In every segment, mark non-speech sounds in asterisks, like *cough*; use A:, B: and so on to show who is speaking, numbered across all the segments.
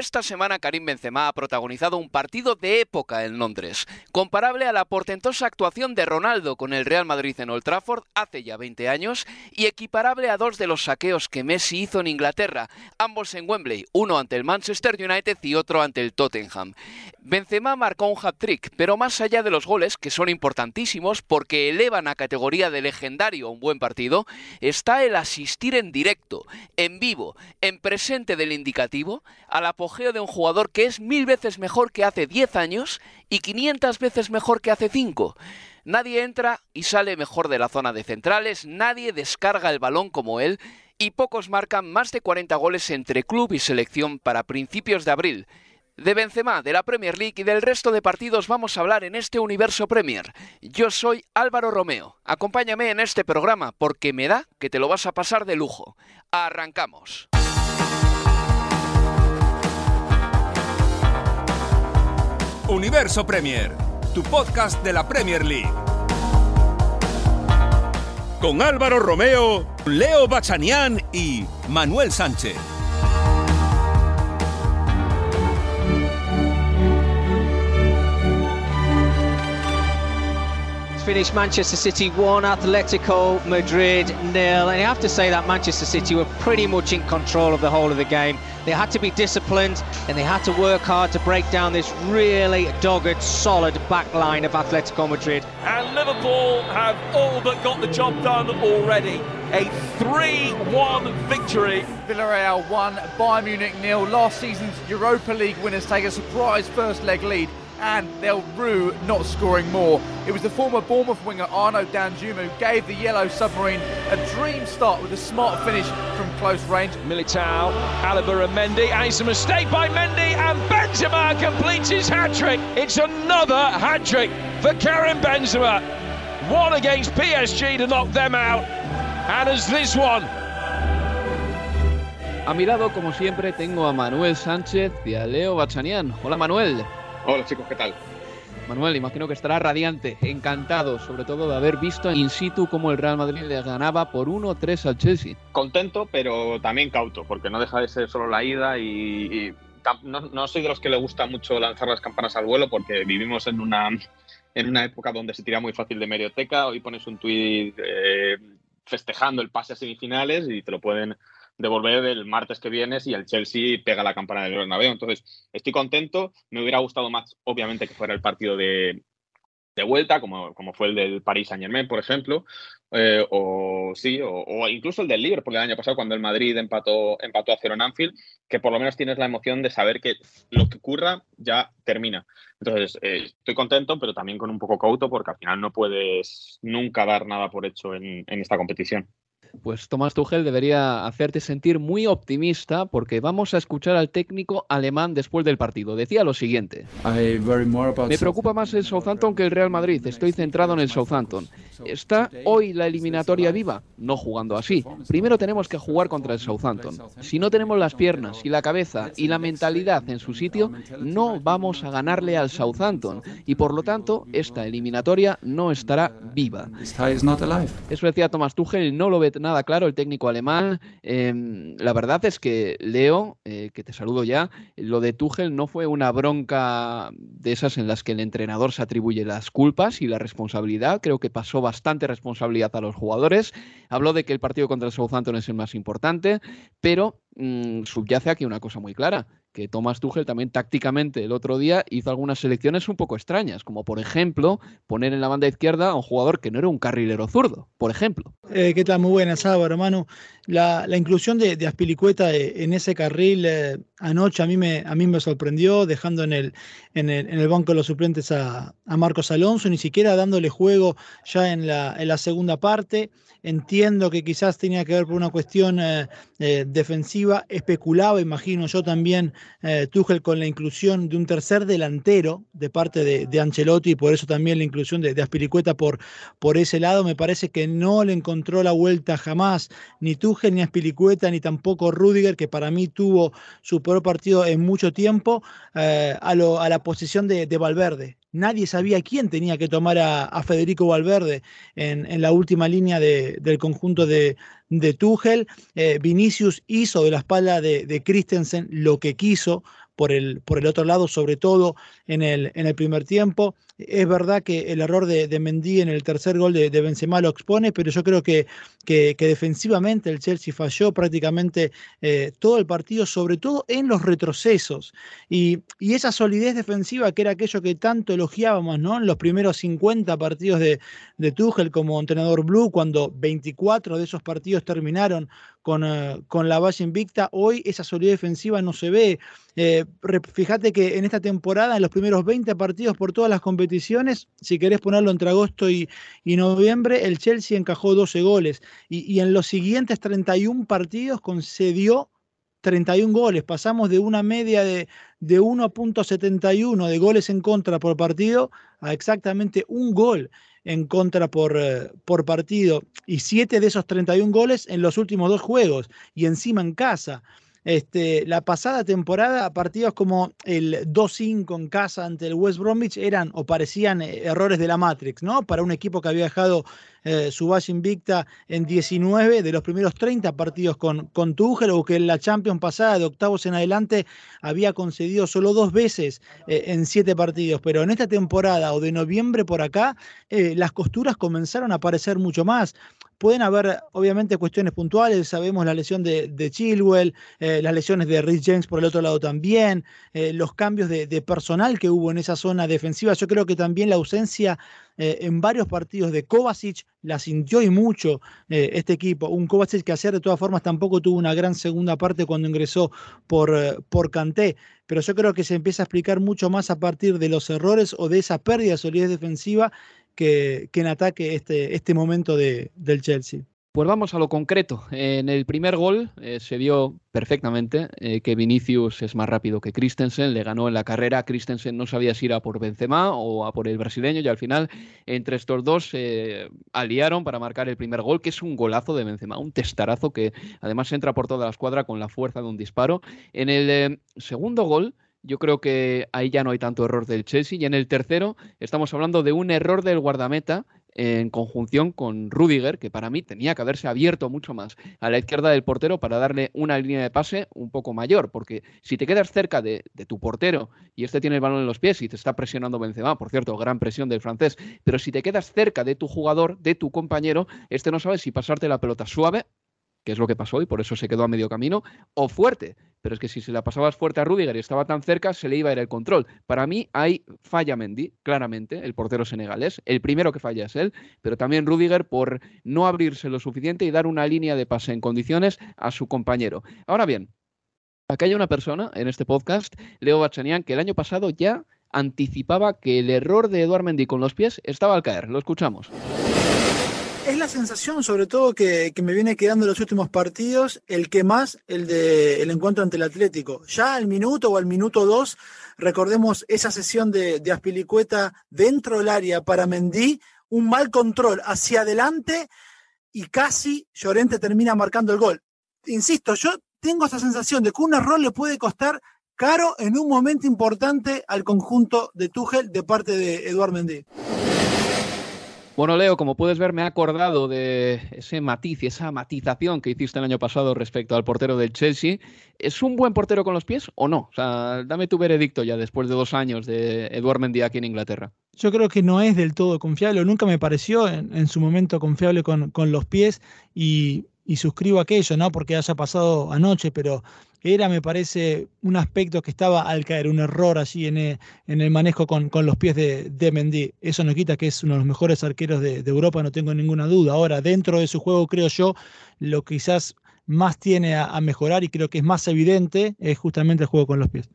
A: Esta semana Karim Benzema ha protagonizado un partido de época en Londres, comparable a la portentosa actuación de Ronaldo con el Real Madrid en Old Trafford hace ya 20 años y equiparable a dos de los saqueos que Messi hizo en Inglaterra, ambos en Wembley, uno ante el Manchester United y otro ante el Tottenham. Benzema marcó un hat-trick, pero más allá de los goles, que son importantísimos porque elevan a categoría de legendario un buen partido, está el asistir en directo, en vivo, en presente del indicativo, al apogeo de un jugador que es mil veces mejor que hace 10 años y 500 veces mejor que hace 5. Nadie entra y sale mejor de la zona de centrales, nadie descarga el balón como él y pocos marcan más de 40 goles entre club y selección para principios de abril. De Benzema, de la Premier League y del resto de partidos vamos a hablar en este universo Premier. Yo soy Álvaro Romeo. Acompáñame en este programa porque me da que te lo vas a pasar de lujo. Arrancamos.
B: Universo Premier, tu podcast de la Premier League. Con Álvaro Romeo, Leo Bachanián y Manuel Sánchez.
C: Finished Manchester City 1, Atletico Madrid nil. And you have to say that Manchester City were pretty much in control of the whole of the game. They had to be disciplined and they had to work hard to break down this really dogged, solid back line of Atletico Madrid.
D: And Liverpool have all but got the job done already. A 3-1 victory.
E: Villarreal 1, Bayern Munich nil. Last season's Europa League winners take a surprise first leg lead and they'll rue not scoring more. It was the former Bournemouth winger Arno Danjuma who gave the Yellow Submarine a dream start with a smart finish from close range.
D: Militao, Alaba and Mendy, and it's a mistake by Mendy, and Benzema completes his hat-trick. It's another hat-trick for Karim Benzema. One against PSG to knock them out, and as this one
A: A mi lado, como siempre, tengo a Manuel Sánchez y a Leo Bachanian. Hola Manuel.
F: Hola chicos, ¿qué tal?
A: Manuel, imagino que estará radiante, encantado, sobre todo de haber visto in situ cómo el Real Madrid le ganaba por 1-3 al Chelsea.
F: Contento, pero también cauto, porque no deja de ser solo la ida y, no, soy de los que le gusta mucho lanzar las campanas al vuelo, porque vivimos en una, en una época donde se tira muy fácil de medioteca. Hoy pones un tuit eh, festejando el pase a semifinales y te lo pueden devolver el martes que viene si el Chelsea pega la campana del Bernabéu. Entonces, estoy contento. Me hubiera gustado más, obviamente, que fuera el partido de, de vuelta, como, como, fue el del Paris Saint Germain, por ejemplo, eh, o sí, o, incluso el del Liverpool el año pasado, cuando el Madrid empató, empató a cero en Anfield, que por lo menos tienes la emoción de saber que lo que ocurra ya termina. Entonces, eh, estoy contento, pero también con un poco cauto, porque al final no puedes nunca dar nada por hecho en esta competición.
A: Pues Tomás Tuchel debería hacerte sentir muy optimista porque vamos a escuchar al técnico alemán después del partido. Decía lo siguiente. Me preocupa más el Southampton que el Real Madrid. Estoy centrado en el Southampton. ¿Está hoy la eliminatoria viva? No jugando así. Primero tenemos que jugar contra el Southampton. Si no tenemos las piernas y la cabeza y la mentalidad en su sitio, no vamos a ganarle al Southampton. Y por lo tanto, esta eliminatoria no estará viva. Eso decía Tomás Tuchel, no lo ve nada claro el técnico alemán. Em, la verdad es que Leo, eh, que te saludo ya, lo de Tuchel no fue una bronca de esas en las que el entrenador se atribuye las culpas y la responsabilidad. Creo que pasó bastante responsabilidad a los jugadores. Habló de que el partido contra el Southampton es el más importante, pero mm, subyace aquí una cosa muy clara que Thomas Tuchel también tácticamente el otro día hizo algunas selecciones un poco extrañas, como por ejemplo poner en la banda izquierda a un jugador que no era un carrilero zurdo, por ejemplo.
G: Eh, ¿Qué tal? Muy buenas, Álvaro, hermano. La, inclusión de, de, Aspilicueta eh, en ese carril eh, anoche a mí, me, a mí me sorprendió, dejando en el, en el, en el banco de los suplentes a, a, Marcos Alonso, ni siquiera dándole juego ya en la, en la segunda parte. Entiendo que quizás tenía que ver por una cuestión defensiva, especulaba, imagino yo también, eh, Tuchel con la inclusión de un tercer delantero de parte de, Ancelotti y por eso también la inclusión de, de, Aspiricueta por, por ese lado. Me parece que no le encontró la vuelta jamás ni Tuchel ni Aspiricueta ni tampoco Rudiger, que para mí tuvo su peor partido en mucho tiempo, eh, a, lo, a, la posición de, Valverde. nadie sabía quién tenía que tomar a, Federico Valverde en, la última línea del conjunto de, de. Eh, Vinicius hizo de la espalda de, de Christensen lo que quiso, por el, por el otro lado, sobre todo en el, en el primer tiempo. Es verdad que el error de, Mendy en el tercer gol de, de, Benzema lo expone, pero yo creo que, defensivamente el Chelsea falló prácticamente eh, todo el partido, sobre todo en los retrocesos. Y, esa solidez defensiva que era aquello que tanto elogiábamos ¿no? en los primeros 50 partidos de, de Tuchel como entrenador blue, cuando 24 de esos partidos terminaron con, eh, con la base invicta, hoy esa solidez defensiva no se ve. Eh, fíjate que en esta temporada, en los primeros 20 partidos por todas las competiciones, si querés ponerlo entre agosto y, noviembre, el Chelsea encajó 12 goles y, en los siguientes 31 partidos concedió 31 goles. Pasamos de una media de, de 1.71 de goles en contra por partido a exactamente un gol en contra por, eh, por partido y 7 de esos 31 goles en los últimos dos juegos y encima en casa. Este, la pasada temporada, partidos como el 2-5 en casa ante el West Bromwich eran o parecían eh, errores de la Matrix, ¿no? Para un equipo que había dejado eh, su base invicta en 19 de los primeros 30 partidos con, con Tuchel, o que en la Champions pasada de octavos en adelante había concedido solo dos veces eh, en siete partidos. Pero en esta temporada o de noviembre por acá, las costuras comenzaron a aparecer mucho más. Pueden haber, obviamente, cuestiones puntuales. Sabemos la lesión de, Chilwell, eh, las lesiones de Rich James por el otro lado también, eh, los cambios de, personal que hubo en esa zona defensiva. Yo creo que también la ausencia eh, en varios partidos de Kovacic la sintió y mucho este equipo. Un Kovacic que ayer de todas formas tampoco tuvo una gran segunda parte cuando ingresó por, por Kanté. Pero yo creo que se empieza a explicar mucho más a partir de los errores o de esa pérdida de solidez defensiva que, en ataque este, este momento de, del Chelsea.
A: Pues vamos a lo concreto. En el primer gol eh, se vio perfectamente eh, que Vinicius es más rápido que Christensen, le ganó en la carrera. Christensen no sabía si ir a por Benzema o a por el brasileño y al final entre estos dos se aliaron para marcar el primer gol, que es un golazo de Benzema, un testarazo que además entra por toda la escuadra con la fuerza de un disparo. En el eh, segundo gol yo creo que ahí ya no hay tanto error del Chelsea. Y en el tercero estamos hablando de un error del guardameta en conjunción con Rudiger, que para mí tenía que haberse abierto mucho más a la izquierda del portero para darle una línea de pase un poco mayor, porque si te quedas cerca de, tu portero y este tiene el balón en los pies y te está presionando Benzema, por cierto, gran presión del francés, pero si te quedas cerca de tu jugador, de tu compañero, este no sabe si pasarte la pelota suave que es lo que pasó y por eso se quedó a medio camino, o fuerte. Pero es que si se la pasabas fuerte a Rudiger y estaba tan cerca, se le iba a ir el control. Para mí hay falla Mendy, claramente, el portero senegalés. El primero que falla es él, pero también Rudiger por no abrirse lo suficiente y dar una línea de pase en condiciones a su compañero. Ahora bien, aquí hay una persona en este podcast, Leo Bachanian, que el año pasado ya anticipaba que el error de Eduard Mendy con los pies estaba al caer. Lo escuchamos
G: es la sensación, sobre todo, que, me viene quedando los últimos partidos, el que más, el de el encuentro ante el Atlético. Ya al minuto o al minuto dos, recordemos esa sesión de, Aspilicueta dentro del área para Mendy, un mal control hacia adelante y casi Llorente termina marcando el gol. Insisto, yo tengo esa sensación de que un error le puede costar caro en un momento importante al conjunto de Tuchel de parte de Eduard Mendy.
A: Bueno, Leo, como puedes ver, me he acordado de ese matiz y esa matización que hiciste el año pasado respecto al portero del Chelsea. ¿Es un buen portero con los pies o no? O sea, dame tu veredicto ya después de dos años de Eduard Mendy aquí en Inglaterra.
G: Yo creo que no es del todo confiable, nunca me pareció en, su momento confiable con, los pies y, y suscribo aquello, no porque haya pasado anoche, pero era, me parece, un aspecto que estaba al caer, un error allí en el, en el manejo con, los pies de, Mendy. Eso no quita que es uno de los mejores arqueros de, Europa, no tengo ninguna duda. Ahora, dentro de su juego, creo yo, lo que quizás más tiene a, mejorar y creo que es más evidente es justamente el juego con los pies.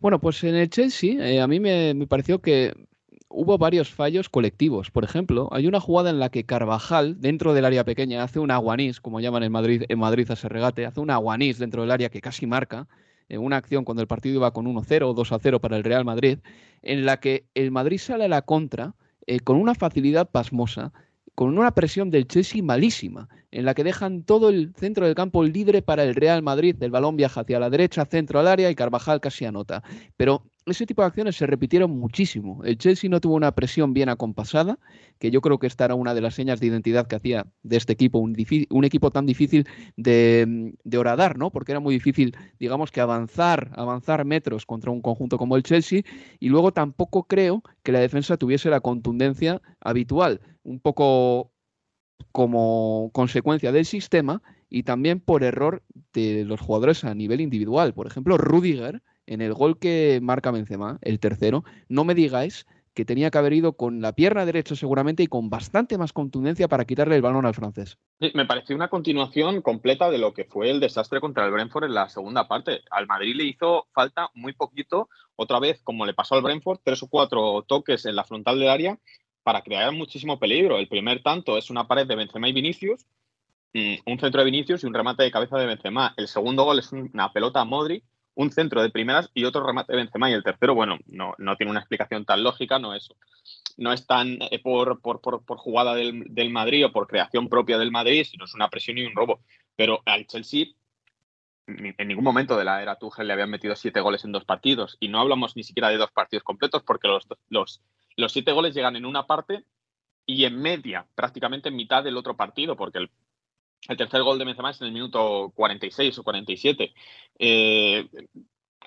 A: Bueno, pues en el Chelsea eh, a mí me pareció que hubo varios fallos colectivos. Por ejemplo, hay una jugada en la que Carvajal, dentro del área pequeña, hace un aguanís, como llaman en Madrid, en Madrid a ese regate, hace un aguanís dentro del área que casi marca, en una acción cuando el partido iba con 1-0 o 2-0 para el Real Madrid, en la que el Madrid sale a la contra eh, con una facilidad pasmosa con una presión del Chelsea malísima, en la que dejan todo el centro del campo libre para el Real Madrid. El balón viaja hacia la derecha, centro al área y Carvajal casi anota. Pero ese tipo de acciones se repitieron muchísimo. El Chelsea no tuvo una presión bien acompasada, que yo creo que esta era una de las señas de identidad que hacía de este equipo, un, equipo tan difícil de, de, horadar, ¿no? Porque era muy difícil, digamos que avanzar, avanzar metros contra un conjunto como el Chelsea, y luego tampoco creo que la defensa tuviese la contundencia habitual, un poco como consecuencia del sistema y también por error de los jugadores a nivel individual. Por ejemplo, Rudiger en el gol que marca Benzema, el tercero, no me digáis que tenía que haber ido con la pierna derecha seguramente y con bastante más contundencia para quitarle el balón al francés.
F: me pareció una continuación completa de lo que fue el desastre contra el Brentford en la segunda parte. Al Madrid le hizo falta muy poquito, otra vez como le pasó al Brentford, tres o cuatro toques en la frontal del área para crear muchísimo peligro. El primer tanto es una pared de Benzema y Vinicius, mm, un centro de Vinicius y un remate de cabeza de Benzema. El segundo gol es una pelota a Modri un centro de primeras y otro remate de Benzema. Y el tercero, bueno, no, no tiene una explicación tan lógica, no es, no es tan eh, por, por, por, jugada del, del, Madrid o por creación propia del Madrid, sino es una presión y un robo. Pero al Chelsea en ningún momento de la era Tuchel le habían metido siete goles en dos partidos. Y no hablamos ni siquiera de dos partidos completos porque los, los, los siete goles llegan en una parte y en media, prácticamente en mitad del otro partido, porque el tercer gol de Benzema es en el minuto 46 o 47. Eh,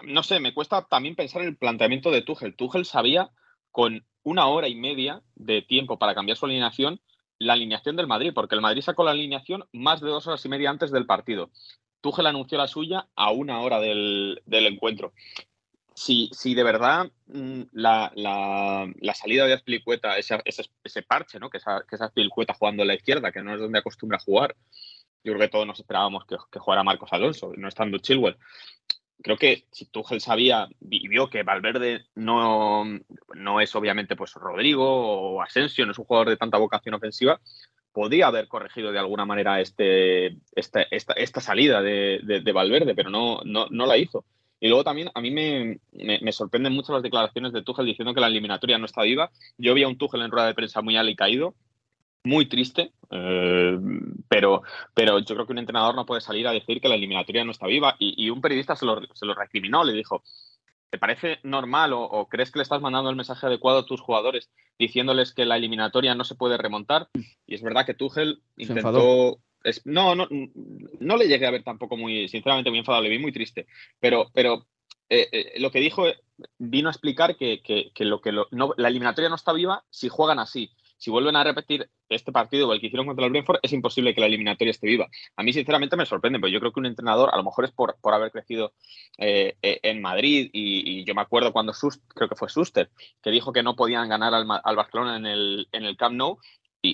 F: no sé, me cuesta también pensar en el planteamiento de Tuchel. Tuchel sabía con una hora y media de tiempo para cambiar su alineación la alineación del Madrid, porque el Madrid sacó la alineación más de dos horas y media antes del partido. Tuchel anunció la suya a una hora del, encuentro. Si, si, de verdad mm, la, salida de Azpilicueta, ese, ese, parche, ¿no? que, esa, que Azpilicueta jugando a la izquierda, que no es donde acostumbra jugar, yo creo que todos nos esperábamos que, jugara Marcos Alonso, no estando Chilwell. Creo que si Tuchel sabía y vio que Valverde no, no es obviamente pues Rodrigo o Asensio, no es un jugador de tanta vocación ofensiva, podía haber corregido de alguna manera este, este esta, salida de, Valverde, pero no, no, no, la hizo. Y luego también a mí me, me, sorprenden mucho las declaraciones de Tuchel diciendo que la eliminatoria no está viva. Yo vi a un Tuchel en rueda de prensa muy alicaído muy triste, eh, pero, pero yo creo que un entrenador no puede salir a decir que la eliminatoria no está viva y, un periodista se lo, se lo, recriminó, le dijo, ¿te parece normal o, crees que le estás mandando el mensaje adecuado a tus jugadores diciéndoles que la eliminatoria no se puede remontar? Y es verdad que Tuchel intentó... no, no, no le llegué a ver tampoco muy, sinceramente, muy enfadado, le vi muy triste, pero, pero eh, eh, lo que dijo vino a explicar que, lo que la eliminatoria no está viva si juegan así si vuelven a repetir este partido o el que hicieron contra el Brentford, es imposible que la eliminatoria esté viva. A mí, sinceramente, me sorprende, pero yo creo que un entrenador, a lo mejor es por, por haber crecido eh, en Madrid, y, yo me acuerdo cuando creo que fue Suster, que dijo que no podían ganar al, al Barcelona en el, en el Camp Nou,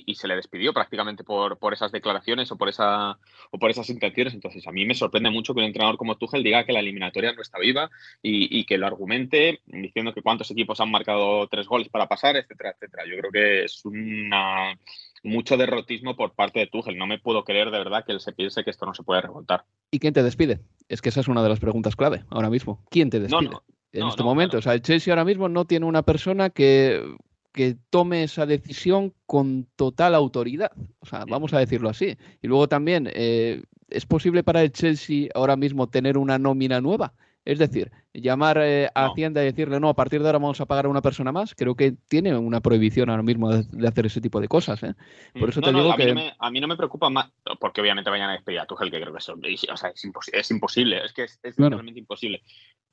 F: y, se le despidió prácticamente por, por, esas declaraciones o por, esa, o por esas intenciones. Entonces, a mí me sorprende mucho que un entrenador como Tuchel diga que la eliminatoria no está viva y, que lo argumente diciendo que cuántos equipos han marcado tres goles para pasar, etcétera, etcétera. Yo creo que es una, mucho derrotismo por parte de Tuchel. No me puedo creer de verdad que él se piense que esto no se puede remontar.
A: ¿Y quién te despide? Es que esa es una de las preguntas clave ahora mismo. ¿Quién te despide? en este momento. O sea, el Chelsea ahora mismo no tiene una persona que que tome esa decisión con total autoridad. O sea, vamos a decirlo así. Y luego también, eh, ¿es posible para el Chelsea ahora mismo tener una nómina nueva? Es decir, llamar eh, a Hacienda y decirle, no, a partir de ahora vamos a pagar a una persona más, creo que tiene una prohibición ahora mismo de, hacer ese tipo de cosas. ¿eh?
F: Por eso te digo a que. Mí no me, a mí no me preocupa más, porque obviamente vayan a despedir a Tuchel, que creo que es, o sea, es, imposible, es que es, es realmente imposible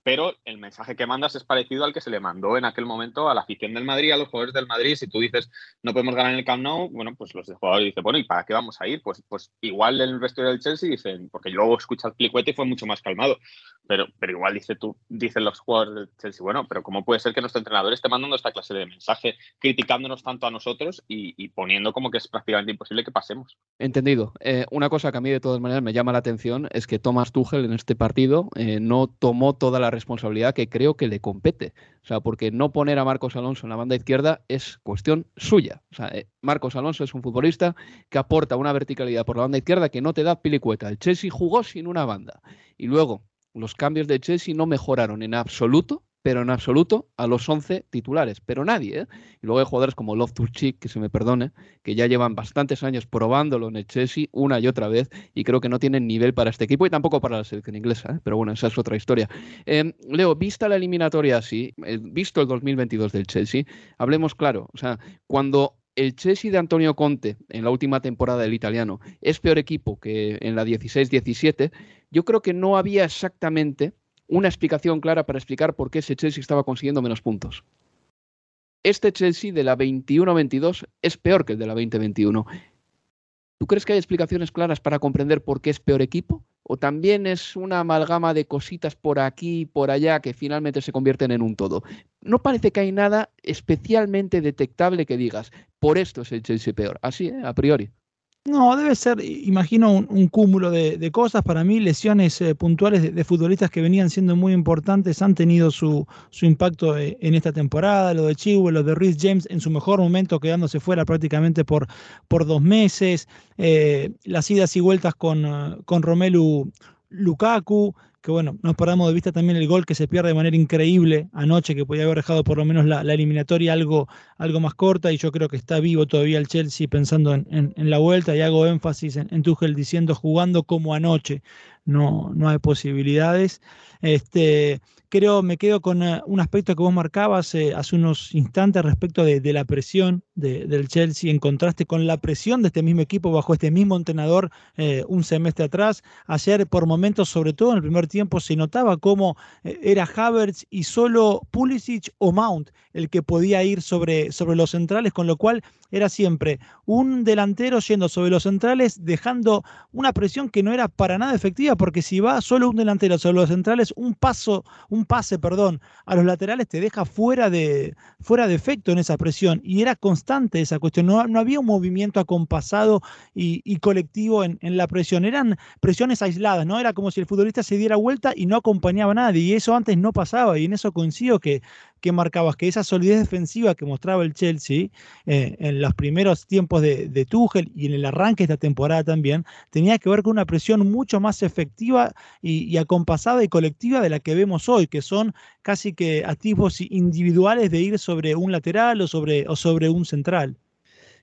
F: pero el mensaje que mandas es parecido al que se le mandó en aquel momento a la afición del Madrid, a los jugadores del Madrid. Si tú dices no podemos ganar en el Camp Nou, bueno, pues los jugadores dicen, bueno, ¿y para qué vamos a ir? Pues, pues igual el vestuario del Chelsea dicen, porque luego escucha el plicuete y fue mucho más calmado, pero, pero igual dice tú, dicen los jugadores del Chelsea, bueno, pero ¿cómo puede ser que nuestro entrenador esté mandando esta clase de mensaje, criticándonos tanto a nosotros y, poniendo como que es prácticamente imposible que pasemos?
A: Entendido. Eh, una cosa que a mí de todas maneras me llama la atención es que Thomas Tuchel en este partido eh, no tomó toda la responsabilidad que creo que le compete. O sea, porque no poner a Marcos Alonso en la banda izquierda es cuestión suya. O sea, eh, Marcos Alonso es un futbolista que aporta una verticalidad por la banda izquierda que no te da pilicueta. El Chelsea jugó sin una banda. Y luego, los cambios de Chelsea no mejoraron en absoluto pero en absoluto a los 11 titulares, pero nadie. ¿eh? Y luego hay jugadores como Chick, que se me perdone, que ya llevan bastantes años probándolo en el Chelsea una y otra vez y creo que no tienen nivel para este equipo y tampoco para la selección inglesa, ¿eh? pero bueno, esa es otra historia. Em, Leo, vista la eliminatoria así, visto el 2022 del Chelsea, hablemos claro, o sea, cuando el Chelsea de Antonio Conte en la última temporada del italiano es peor equipo que en la 16-17, yo creo que no había exactamente una explicación clara para explicar por qué ese Chelsea estaba consiguiendo menos puntos. Este Chelsea de la 21-22 es peor que el de la 20-21. ¿Tú crees que hay explicaciones claras para comprender por qué es peor equipo? ¿O también es una amalgama de cositas por aquí y por allá que finalmente se convierten en un todo? No parece que hay nada especialmente detectable que digas, por esto es el Chelsea peor. Así, ¿eh? a priori.
G: No, debe ser, imagino, un, cúmulo de, cosas. Para mí, lesiones eh, puntuales de, futbolistas que venían siendo muy importantes han tenido su, impacto eh, en esta temporada. Lo de Chihuahua, lo de Rhys James en su mejor momento, quedándose fuera prácticamente por, por dos meses. Eh, las idas y vueltas con, con Romelu Lukaku que bueno, nos paramos de vista también el gol que se pierde de manera increíble anoche, que podía haber dejado por lo menos la, eliminatoria algo, algo más corta, y yo creo que está vivo todavía el Chelsea pensando en, la vuelta, y hago énfasis en, en Tuchel diciendo jugando como anoche, no, no hay posibilidades. Este, creo, me quedo con eh, un aspecto que vos marcabas eh, hace unos instantes respecto de, la presión del Chelsea en contraste con la presión de este mismo equipo bajo este mismo entrenador eh, un semestre atrás. Ayer, por momentos, sobre todo en el primer tiempo, se notaba cómo era Havertz y solo Pulisic o Mount el que podía ir sobre, sobre los centrales, con lo cual era siempre un delantero yendo sobre los centrales, dejando una presión que no era para nada efectiva, porque si va solo un delantero sobre los centrales, un paso, un pase, perdón, a los laterales te deja fuera de, fuera de efecto en esa presión. Y era constante esa cuestión. No, no había un movimiento acompasado y, colectivo en, en, la presión. Eran presiones aisladas, ¿no? Era como si el futbolista se diera vuelta y no acompañaba a nadie. Y eso antes no pasaba. Y en eso coincido que que marcabas que esa solidez defensiva que mostraba el Chelsea eh, en los primeros tiempos de, de, Tuchel y en el arranque de esta temporada también, tenía que ver con una presión mucho más efectiva y, acompasada y colectiva de la que vemos hoy, que son casi que activos individuales de ir sobre un lateral o sobre, o sobre un central.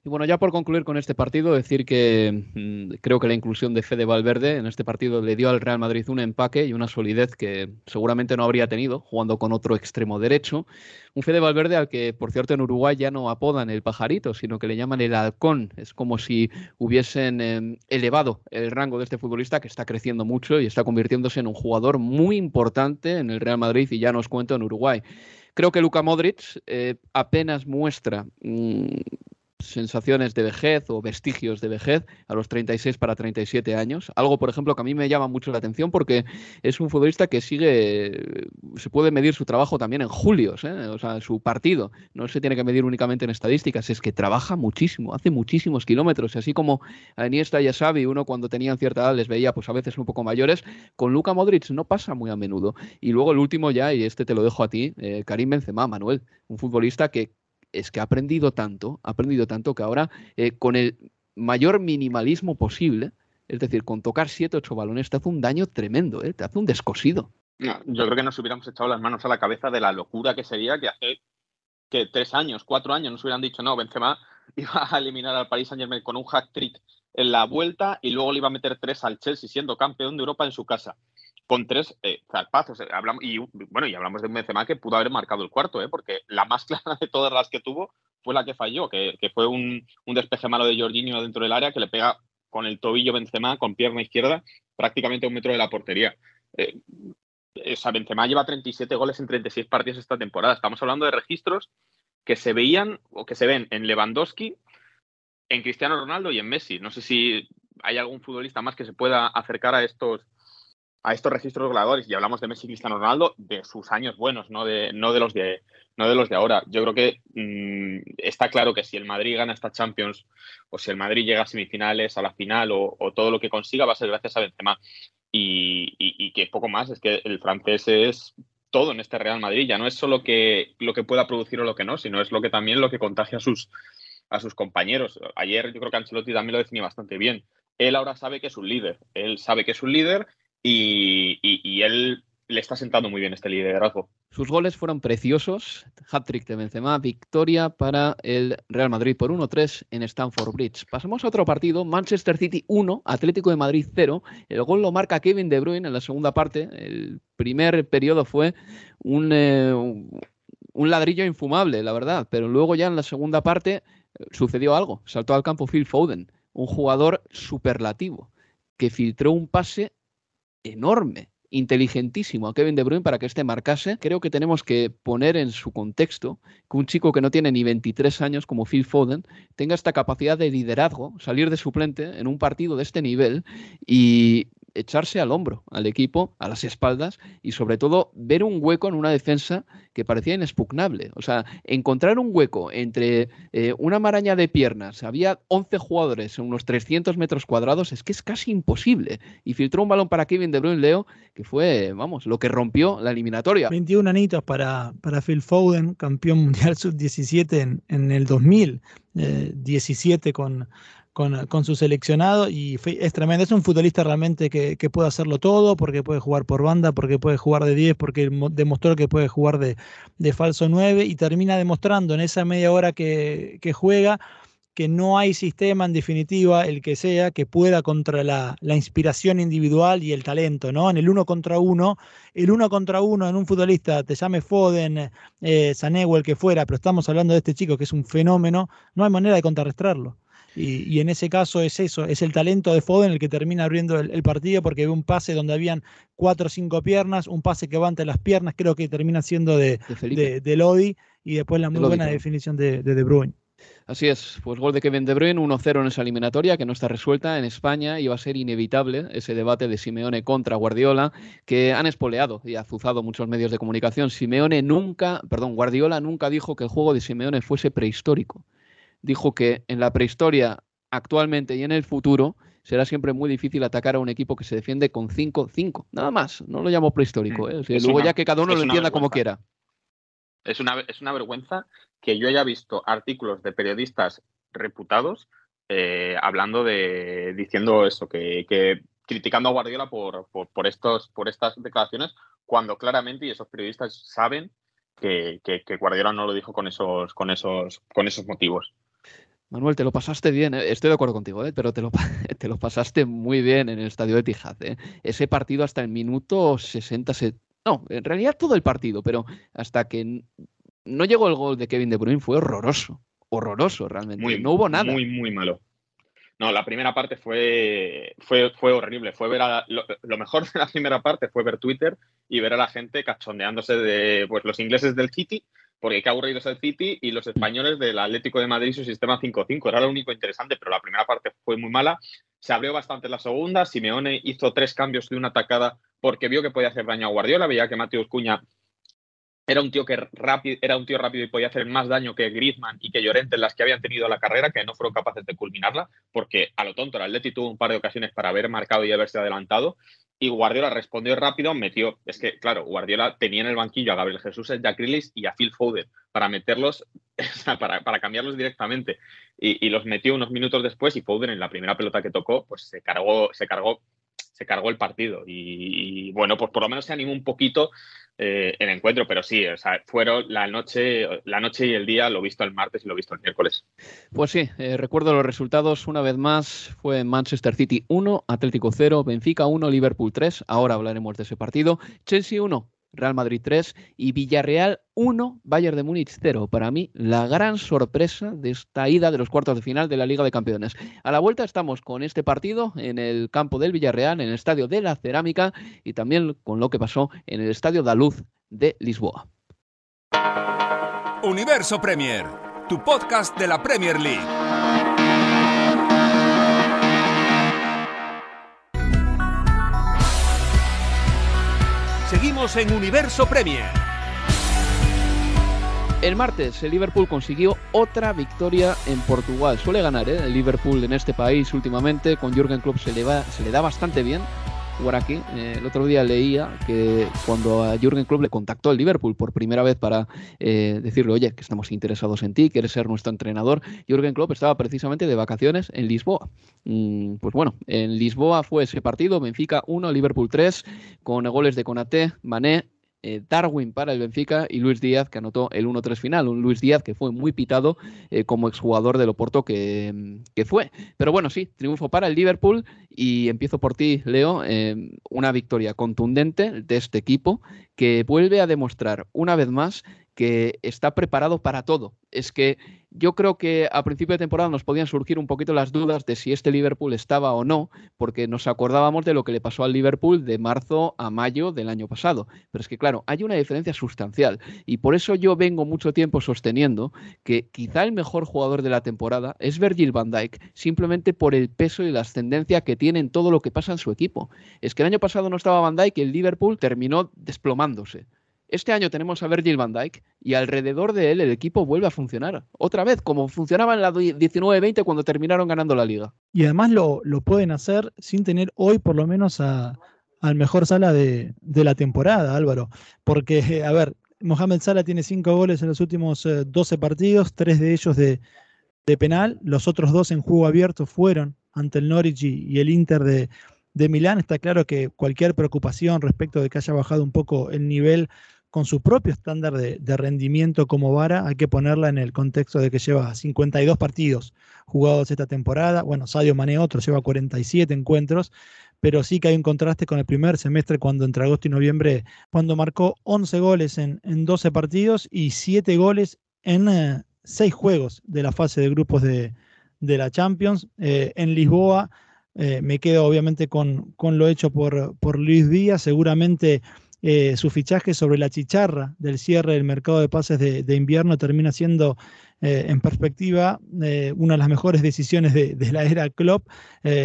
A: Y bueno, ya por concluir con este partido, decir que mm, creo que la inclusión de Fede Valverde en este partido le dio al Real Madrid un empaque y una solidez que seguramente no habría tenido jugando con otro extremo derecho. Un Fede Valverde al que, por cierto, en Uruguay ya no apodan el pajarito, sino que le llaman el halcón. Es como si hubiesen em, elevado el rango de este futbolista que está creciendo mucho y está convirtiéndose en un jugador muy importante en el Real Madrid y ya nos cuento en Uruguay. Creo que Luka Modric eh, apenas muestra mm, sensaciones de vejez o vestigios de vejez a los 36 para 37 años. Algo, por ejemplo, que a mí me llama mucho la atención porque es un futbolista que sigue, se puede medir su trabajo también en julios, ¿eh? o sea, su partido. No se tiene que medir únicamente en estadísticas, es que trabaja muchísimo, hace muchísimos kilómetros. Así como a Iniesta y a Xavi, uno cuando tenían cierta edad les veía pues a veces un poco mayores, con Luka Modric no pasa muy a menudo. Y luego el último ya, y este te lo dejo a ti, eh, Karim Benzema, Manuel, un futbolista que es que ha aprendido tanto, ha aprendido tanto que ahora eh, con el mayor minimalismo posible, es decir, con tocar 7 ocho balones te hace un daño tremendo, ¿eh? te hace un descosido.
F: yo creo que nos hubiéramos echado las manos a la cabeza de la locura que sería que hace que tres años, cuatro años nos hubieran dicho, no, Benzema *laughs* iba a eliminar al Paris Saint Germain con un hack trick en la vuelta y luego le iba a meter tres al Chelsea siendo campeón de Europa en su casa con tres eh. Eh, hablamos, y bueno, y hablamos de un Benzema que pudo haber marcado el cuarto, ¿eh? porque la más *laughs* clara de todas las que tuvo fue la que falló, que, fue un, despeje malo de Jorginho dentro del área que le pega con el tobillo Benzema, con pierna izquierda, prácticamente a un metro de la portería. Eh, esa Benzema lleva 37 goles en 36 partidos esta temporada. Estamos hablando de registros que se veían o que se ven en Lewandowski, en Cristiano Ronaldo y en Messi. No sé si hay algún futbolista más que se pueda acercar a estos, a estos registros goleadores, y hablamos de Messi Cristiano Ronaldo, de sus años buenos, no de, no de, los, de, no de los de ahora. Yo creo que mm, está claro que si el Madrid gana esta Champions, o si el Madrid llega a semifinales, a la final, o, todo lo que consiga, va a ser gracias a Benzema. Y, y, que poco más, es que el francés es todo en este Real Madrid, ya no es solo que, lo que pueda producir o lo que no, sino es lo que también lo que contagia a sus, a sus compañeros. Ayer yo creo que Ancelotti también lo definió bastante bien. Él ahora sabe que es un líder, él sabe que es un líder y, él le está sentando muy bien este liderazgo.
A: Sus goles fueron preciosos. Hat-trick de Benzema, victoria para el Real Madrid por 1-3 en Stamford Bridge. Pasamos a otro partido, Manchester City 1, Atlético de Madrid 0. El gol lo marca Kevin De Bruyne en la segunda parte. El primer periodo fue un, eh, un ladrillo infumable, la verdad, pero luego ya en la segunda parte eh, sucedió algo. Saltó al campo Phil Foden, un jugador superlativo que filtró un pase enorme inteligentísimo a Kevin De Bruyne para que éste marcase. Creo que tenemos que poner en su contexto que un chico que no tiene ni 23 años como Phil Foden tenga esta capacidad de liderazgo, salir de suplente en un partido de este nivel y echarse al hombro al equipo, a las espaldas y sobre todo ver un hueco en una defensa que parecía inexpugnable. O sea, encontrar un hueco entre eh, una maraña de piernas, había 11 jugadores en unos 300 metros cuadrados, es que es casi imposible. Y filtró un balón para Kevin De Bruyne Leo, que fue, vamos, lo que rompió la eliminatoria.
G: 21 anitos para, para Phil Foden, campeón mundial sub-17 en, en, el 2000, 17 eh, con su seleccionado y es tremendo. Es un futbolista realmente que, puede hacerlo todo, porque puede jugar por banda, porque puede jugar de 10, porque demostró que puede jugar de, falso 9 y termina demostrando en esa media hora que, juega que no hay sistema en definitiva, el que sea, que pueda contra la, inspiración individual y el talento, ¿no? En el uno contra uno, el uno contra uno en un futbolista, te llame Foden, eh, el que fuera, pero estamos hablando de este chico que es un fenómeno, no hay manera de contrarrestarlo. Y, en ese caso es eso, es el talento de Foden el que termina abriendo el, partido porque ve un pase donde habían cuatro o cinco piernas, un pase que va ante las piernas, creo que termina siendo de, de, Lodi y después la muy buena definición de, de De Bruyne.
A: Así es, pues gol de Kevin De Bruyne, 1-0 en esa eliminatoria que no está resuelta en España y va a ser inevitable ese debate de Simeone contra Guardiola que han espoleado y azuzado muchos medios de comunicación. Simeone nunca, perdón, Guardiola nunca dijo que el juego de Simeone fuese prehistórico dijo que en la prehistoria, actualmente y en el futuro, será siempre muy difícil atacar a un equipo que se defiende con 5-5. Nada más, no lo llamo prehistórico. Mm. ¿eh? luego ya que cada uno lo entienda como quiera.
F: Es una, es una vergüenza que yo haya visto artículos de periodistas reputados eh, hablando de, diciendo eso, que, criticando a Guardiola por, por, estos, por estas declaraciones, cuando claramente, y esos periodistas saben que, que, que Guardiola no lo dijo con esos, con esos, con esos motivos.
A: Manuel, te lo pasaste bien, ¿eh? estoy de acuerdo contigo, ¿eh? pero te lo, *laughs* te lo, pasaste muy bien en el estadio de Tijaz. ¿eh? Ese partido hasta el minuto 60, no, en realidad todo el partido, pero hasta que no llegó el gol de Kevin De Bruyne fue horroroso, horroroso realmente. no hubo nada.
F: Muy, muy malo. No, la primera parte fue, fue, fue horrible. Fue ver lo, mejor de la primera parte fue ver Twitter y ver a la gente cachondeándose de pues, los ingleses del City porque qué aburrido es el City y los españoles del Atlético de Madrid su sistema 5-5. Era lo único interesante, pero la primera parte fue muy mala. Se abrió bastante la segunda. Simeone hizo tres cambios de una atacada porque vio que podía hacer daño a Guardiola. Veía que Mateus Cuña era un tío que rápido, era un tío rápido y podía hacer más daño que Griezmann y que Llorente en las que habían tenido la carrera, que no fueron capaces de culminarla, porque a lo tonto el Atleti tuvo un par de ocasiones para haber marcado y haberse adelantado, y Guardiola respondió rápido, metió, es que claro, Guardiola tenía en el banquillo a Gabriel Jesús, a Jack y a Phil Foden para meterlos, *laughs* para, para cambiarlos directamente. Y, los metió unos minutos después y Foden en la primera pelota que tocó, pues se cargó, se cargó, se cargó el partido. Y, bueno, pues por lo menos se animó un poquito eh, el encuentro, pero sí, o sea, fueron la noche, la noche y el día, lo visto el martes y lo visto el miércoles.
A: Pues sí, eh, recuerdo los resultados una vez más, fue Manchester City 1, Atlético 0, Benfica 1, Liverpool 3, ahora hablaremos de ese partido, Chelsea 1, Real Madrid 3 y Villarreal 1, Bayern de Múnich 0. Para mí, la gran sorpresa de esta ida de los cuartos de final de la Liga de Campeones. A la vuelta estamos con este partido en el campo del Villarreal, en el Estadio de la Cerámica y también con lo que pasó en el Estadio da Luz de Lisboa.
B: Universo Premier, tu podcast de la Premier League. En Universo Premier.
A: El martes el Liverpool consiguió otra victoria en Portugal. Suele ganar ¿eh? el Liverpool en este país últimamente. Con Jürgen Klopp se le, va, se le da bastante bien. Jugar aquí. Eh, el otro día leía que cuando a Jürgen Klopp le contactó el Liverpool por primera vez para eh, decirle, oye, que estamos interesados en ti, quieres ser nuestro entrenador, Jürgen Klopp estaba precisamente de vacaciones en Lisboa. Mm, pues bueno, en Lisboa fue ese partido, Benfica 1, Liverpool 3, con goles de Konaté, Mané eh, Darwin para el Benfica y Luis Díaz que anotó el 1-3 final. Un Luis Díaz que fue muy pitado eh, como exjugador del Oporto que, que, fue. Pero bueno, sí, triunfo para el Liverpool y empiezo por ti, Leo. Eh, una victoria contundente de este equipo que vuelve a demostrar una vez más que está preparado para todo. Es que yo creo que a principio de temporada nos podían surgir un poquito las dudas de si este Liverpool estaba o no, porque nos acordábamos de lo que le pasó al Liverpool de marzo a mayo del año pasado. Pero es que, claro, hay una diferencia sustancial y por eso yo vengo mucho tiempo sosteniendo que quizá el mejor jugador de la temporada es Virgil van Dijk, simplemente por el peso y la ascendencia que tiene en todo lo que pasa en su equipo. Es que el año pasado no estaba van Dijk y el Liverpool terminó desplomándose. Este año tenemos a Virgil van Dijk y alrededor de él el equipo vuelve a funcionar. Otra vez, como funcionaba en la 19-20 cuando terminaron ganando la liga.
G: Y además lo, pueden hacer sin tener hoy por lo menos al mejor sala de, la temporada, Álvaro. Porque, a ver, Mohamed Salah tiene cinco goles en los últimos 12 eh, partidos, tres de ellos de, penal. Los otros dos en juego abierto fueron ante el Norwich y, el Inter de, de Milán. Está claro que cualquier preocupación respecto de que haya bajado un poco el nivel con su propio estándar de, rendimiento como vara, hay que ponerla en el contexto de que lleva 52 partidos jugados esta temporada. Bueno, Sadio Mané otro, lleva 47 encuentros, pero sí que hay un contraste con el primer semestre cuando entre agosto y noviembre, cuando marcó 11 goles en, 12 partidos y 7 goles en 6 eh, juegos de la fase de grupos de, la Champions. Eh, en Lisboa eh, me quedo obviamente con, lo hecho por, por Luis Díaz, seguramente eh, su fichaje sobre la chicharra del cierre del mercado de pases de, invierno termina siendo eh, en perspectiva eh, una de las mejores decisiones de, la era Klopp.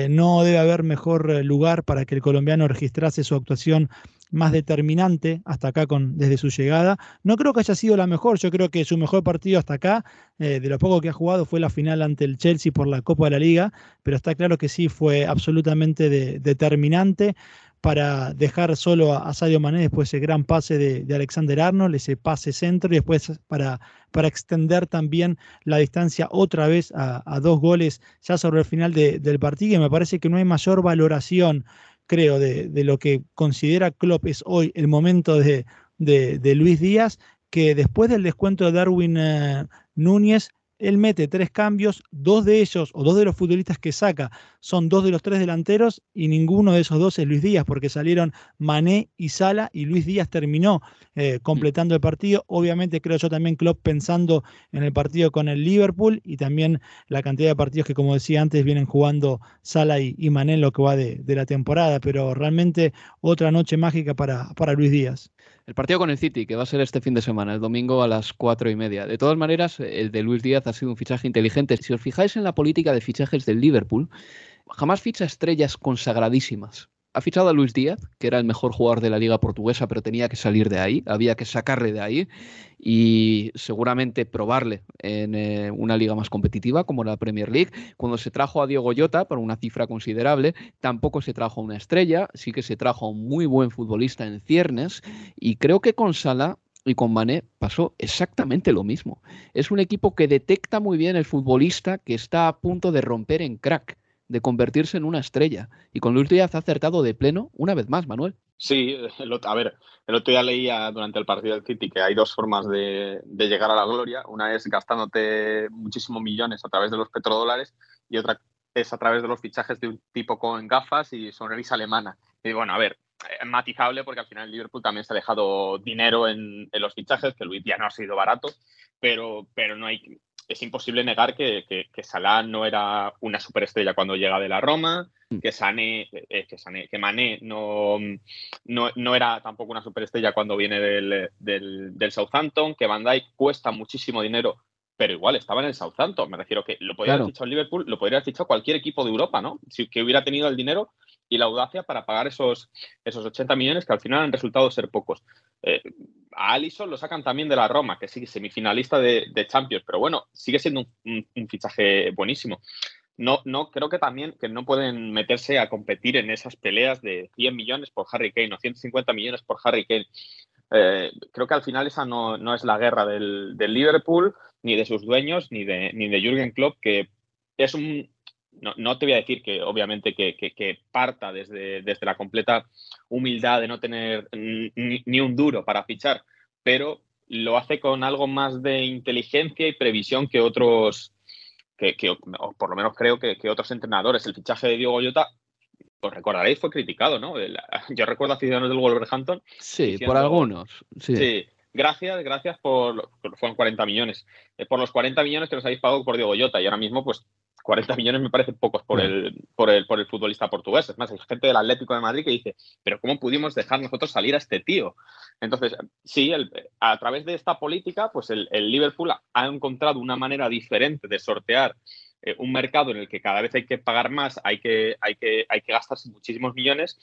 G: no debe haber mejor lugar para que el colombiano registrase su actuación más determinante hasta acá con, desde su llegada. No creo que haya sido la mejor, yo creo que su mejor partido hasta acá, de lo poco que ha jugado, fue la final ante el Chelsea por la Copa de la Liga, pero está claro que sí fue absolutamente determinante para dejar solo a, Sadio Mané después ese gran pase de, Alexander Arnold, ese pase centro y después para, para extender también la distancia otra vez a, dos goles ya sobre el final del partido. Y me parece que no hay mayor valoración, creo, de, lo que considera Klopp es hoy el momento de, Luis Díaz, que después del descuento de Darwin eh, Núñez él mete tres cambios, dos de ellos o dos de los futbolistas que saca son dos de los tres delanteros y ninguno de esos dos es Luis Díaz porque salieron Mané y Sala y Luis Díaz terminó eh, completando el partido. Obviamente creo yo también Klopp pensando en el partido con el Liverpool y también la cantidad de partidos que como decía antes vienen jugando Sala y, Mané en lo que va de, la temporada, pero realmente otra noche mágica para, para Luis Díaz.
A: El partido con el City, que va a ser este fin de semana, el domingo a las cuatro y media. De todas maneras, el de Luis Díaz ha sido un fichaje inteligente. Si os fijáis en la política de fichajes del Liverpool, jamás ficha estrellas consagradísimas ha fichado a Luis Díaz, que era el mejor jugador de la liga portuguesa, pero tenía que salir de ahí, había que sacarle de ahí y seguramente probarle en eh, una liga más competitiva como la Premier League. Cuando se trajo a Diego Llota por una cifra considerable, tampoco se trajo una estrella, sí que se trajo un muy buen futbolista en ciernes y creo que con Sala y con Mané pasó exactamente lo mismo. Es un equipo que detecta muy bien el futbolista que está a punto de romper en crack de convertirse en una estrella. Y con Luis Díaz ha acertado de pleno una vez más, Manuel.
F: Sí, a ver, el otro día leía durante el partido del City que hay dos formas de, llegar a la gloria. Una es gastándote muchísimos millones a través de los petrodólares y otra es a través de los fichajes de un tipo con gafas y sonrisa alemana. Y bueno, a ver, es matizable porque al final el Liverpool también se ha dejado dinero en, en los fichajes, que Luis Díaz no ha sido barato, pero, pero no hay es imposible negar que, que, Salah no era una superestrella cuando llega de la Roma, mm. que Sané, eh, que, Sané, que Mané no, no, era tampoco una superestrella cuando viene del, del, Southampton, que Van Dijk cuesta muchísimo dinero, pero igual estaba en el Southampton. Me refiero que lo podría haber fichado el Liverpool, lo podría haber fichado cualquier equipo de Europa, ¿no? Si que hubiera tenido el dinero y la audacia para pagar esos, esos 80 millones que al final han resultado ser pocos. Eh, a Allison lo sacan también de la Roma, que sigue semifinalista de, Champions, pero bueno, sigue siendo un, fichaje buenísimo. no, no, creo que también que no pueden meterse a competir en esas peleas de 100 millones por Harry Kane o 150 millones por Harry Kane. Eh, creo que al final esa no, no es la guerra del, del, Liverpool, ni de sus dueños, ni de, ni de Jürgen Klopp, que es un, no, te voy a decir que obviamente que, parta desde, desde, la completa humildad de no tener ni, un duro para fichar, pero lo hace con algo más de inteligencia y previsión que otros, que, por lo menos creo que, otros entrenadores. El fichaje de Diego Llota, os recordaréis, fue criticado, ¿no? yo recuerdo a ciudadanos del Wolverhampton.
A: Sí, por algunos. Sí.
F: Gracias, gracias por, fueron 40 millones, eh, por los 40 millones que nos habéis pagado por Diego Llota y ahora mismo pues 40 millones me parecen pocos por el, por el, por el futbolista portugués. Es más, hay gente del Atlético de Madrid que dice, pero ¿cómo pudimos dejar nosotros salir a este tío? Entonces, sí, a través de esta política, pues el, Liverpool ha encontrado una manera diferente de sortear eh, un mercado en el que cada vez hay que pagar más, hay que, hay, que, hay que gastarse muchísimos millones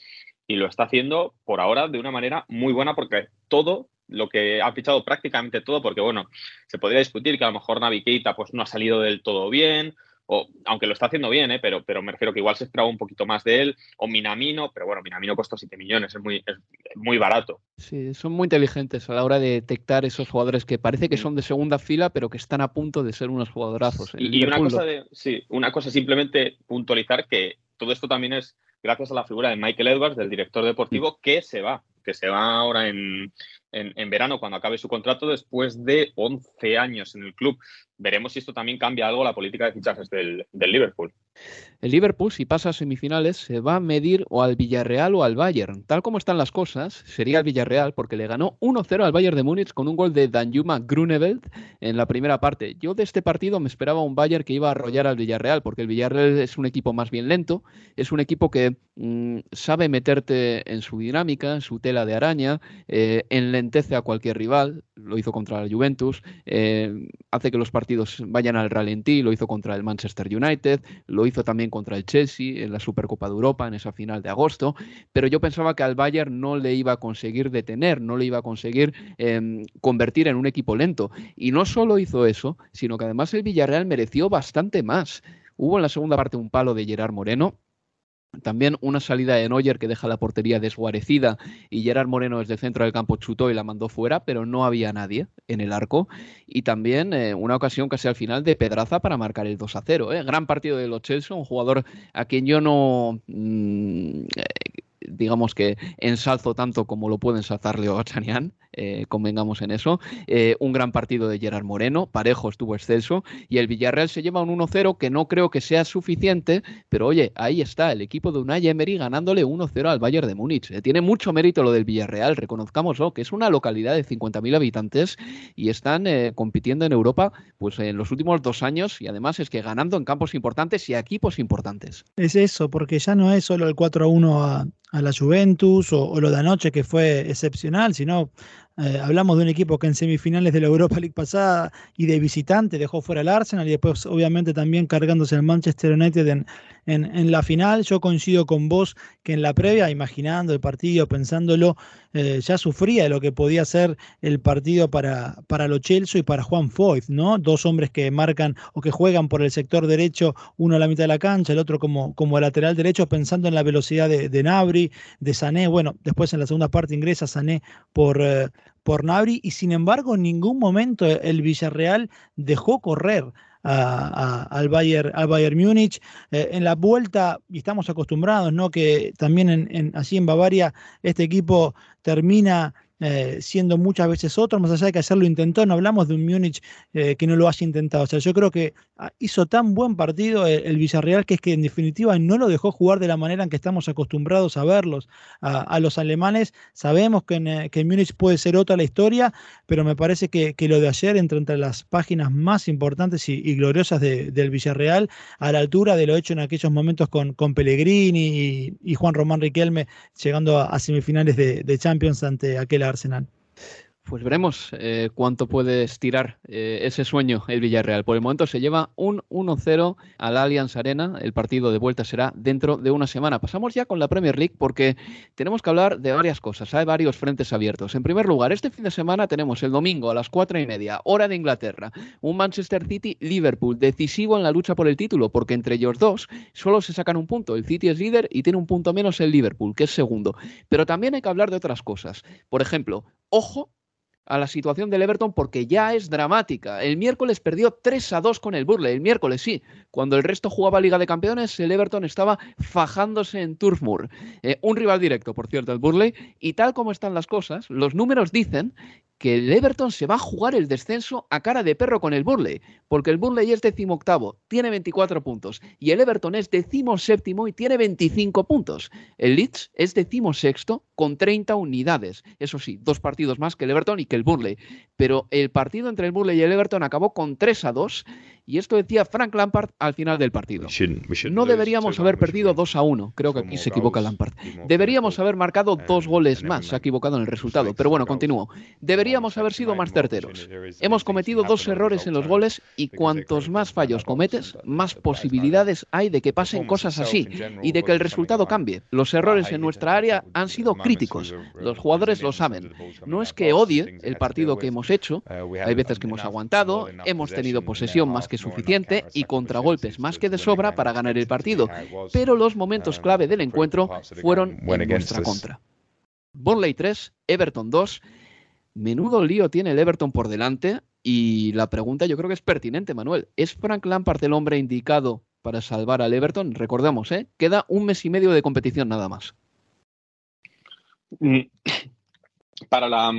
F: y lo está haciendo por ahora de una manera muy buena porque todo lo que ha fichado prácticamente todo, porque bueno, se podría discutir que a lo mejor Navi Keita pues no ha salido del todo bien, o, aunque lo está haciendo bien, ¿eh? pero, pero me refiero que igual se esperaba un poquito más de él, o Minamino, pero bueno, Minamino costó 7 millones, es muy, muy barato.
A: Sí, son muy inteligentes a la hora de detectar esos jugadores que parece que mm. son de segunda fila, pero que están a punto de ser unos jugadorazos.
F: Y, una cosa, de, sí, una cosa simplemente puntualizar que todo esto también es gracias a la figura de Michael Edwards, del director deportivo, que se va, que se va ahora en, en, verano cuando acabe su contrato después de 11 años en el club. Veremos si esto también cambia algo la política de fichajes del, del Liverpool.
A: El Liverpool, si pasa a semifinales, se va a medir o al Villarreal o al Bayern. Tal como están las cosas, sería el Villarreal porque le ganó 1-0 al Bayern de Múnich con un gol de Danjuma Grunewald en la primera parte. Yo de este partido me esperaba un Bayern que iba a arrollar al Villarreal porque el Villarreal es un equipo más bien lento, es un equipo que mm, sabe meterte en su dinámica, en su tela de araña, eh, enlentece a cualquier rival, lo hizo contra la Juventus, eh, hace que los partidos vayan al ralentí, lo hizo contra el Manchester United, lo hizo también contra el Chelsea en la Supercopa de Europa en esa final de agosto, pero yo pensaba que al Bayern no le iba a conseguir detener, no le iba a conseguir em, convertir en un equipo lento. Y no solo hizo eso, sino que además el Villarreal mereció bastante más. Hubo en la segunda parte un palo de Gerard Moreno, también una salida de Neuer que deja la portería desguarecida y Gerard Moreno desde el centro del campo chutó y la mandó fuera, pero no había nadie en el arco. Y también eh, una ocasión casi al final de Pedraza para marcar el 2 a 0. ¿eh? Gran partido de los Chelsea, un jugador a quien yo no mm, digamos que ensalzo tanto como lo puede ensalzar Leo Gachanian, eh, convengamos en eso. Eh, un gran partido de Gerard Moreno, parejo estuvo excelso, y el Villarreal se lleva un 1-0 que no creo que sea suficiente, pero oye, ahí está el equipo de Unai Emery ganándole 1-0 al Bayern de Múnich. Eh, tiene mucho mérito lo del Villarreal, reconozcámoslo, que es una localidad de 50.000 habitantes y están compitiendo en Europa pues en los últimos dos años y además es que ganando en campos importantes y equipos importantes.
G: Es eso, porque ya no es solo el 4-1 a, a la Juventus o, lo de anoche que fue excepcional, sino eh, hablamos de un equipo que en semifinales de la Europa League pasada y de visitante dejó fuera al Arsenal y después obviamente también cargándose el Manchester United en, en, la final. Yo coincido con vos que en la previa, imaginando el partido, pensándolo, eh, ya sufría de lo que podía ser el partido para, para lo Chelsea y para Juan Foyt, ¿no? Dos hombres que marcan o que juegan por el sector derecho, uno a la mitad de la cancha, el otro como, como lateral derecho, pensando en la velocidad de, de Nabri, de Sané. Bueno, después en la segunda parte ingresa Sané por. Eh, por Nabri y sin embargo en ningún momento el Villarreal dejó correr al, Bayern, al Bayern Múnich. Eh, en la vuelta, y estamos acostumbrados, ¿no? Que también en, así en Bavaria este equipo termina eh, siendo muchas veces otro, más allá de que hacerlo intentó, no hablamos de un Múnich eh, que no lo haya intentado. O sea, yo creo que ah, hizo tan buen partido el, Villarreal que es que en definitiva no lo dejó jugar de la manera en que estamos acostumbrados a verlos. A, los alemanes sabemos que en, eh, que Múnich puede ser otra la historia, pero me parece que, lo de ayer entre, entre las páginas más importantes y, gloriosas del Villarreal, a la altura de lo hecho en aquellos momentos con, con Pellegrini y, Juan Román Riquelme llegando a, semifinales de, de Champions ante aquel Arsenal.
A: Pues veremos eh, cuánto puede estirar eh, ese sueño el Villarreal. Por el momento se lleva un 1-0 al Allianz Arena. El partido de vuelta será dentro de una semana. Pasamos ya con la Premier League porque tenemos que hablar de varias cosas. Hay varios frentes abiertos. En primer lugar, este fin de semana tenemos el domingo a las cuatro y media, hora de Inglaterra, un Manchester City-Liverpool decisivo en la lucha por el título porque entre ellos dos solo se sacan un punto. El City es líder y tiene un punto menos el Liverpool, que es segundo. Pero también hay que hablar de otras cosas. Por ejemplo, ojo a la situación del Everton porque ya es dramática. El miércoles perdió 3 a 2 con el Burley. El miércoles sí. Cuando el resto jugaba Liga de Campeones, el Everton estaba fajándose en Turf Moor. Eh, un rival directo, por cierto, el Burley. Y tal como están las cosas, los números dicen que el Everton se va a jugar el descenso a cara de perro con el Burley, porque el Burley es decimoctavo, tiene 24 puntos, y el Everton es decimoséptimo y tiene 25 puntos. El Leeds es decimosexto con 30 unidades. Eso sí, dos partidos más que el Everton y que el Burley. Pero el partido entre el Burley y el Everton acabó con 3 a 2 y esto decía Frank Lampard al final del partido. No deberíamos haber perdido 2 a 1. Creo que aquí se equivoca Lampard. Deberíamos haber marcado dos goles más. Se ha equivocado en el resultado. Pero bueno, continúo. Deberíamos haber sido más certeros. Hemos cometido dos errores en los goles y cuantos más fallos cometes, más posibilidades hay de que pasen cosas así y de que el resultado cambie. Los errores en nuestra área han sido críticos. Los jugadores lo saben. No es que odie el partido que hemos hecho. Hay veces que hemos aguantado, hemos tenido posesión más que suficiente y contragolpes más que de sobra para ganar el partido, pero los momentos clave del encuentro fueron en nuestra contra. Burnley 3, Everton 2. Menudo lío tiene el Everton por delante y la pregunta yo creo que es pertinente, Manuel. ¿Es Frank Lampard el hombre indicado para salvar al Everton? Recordemos, ¿eh? queda un mes y medio de competición nada más.
F: Mm, *coughs* para la,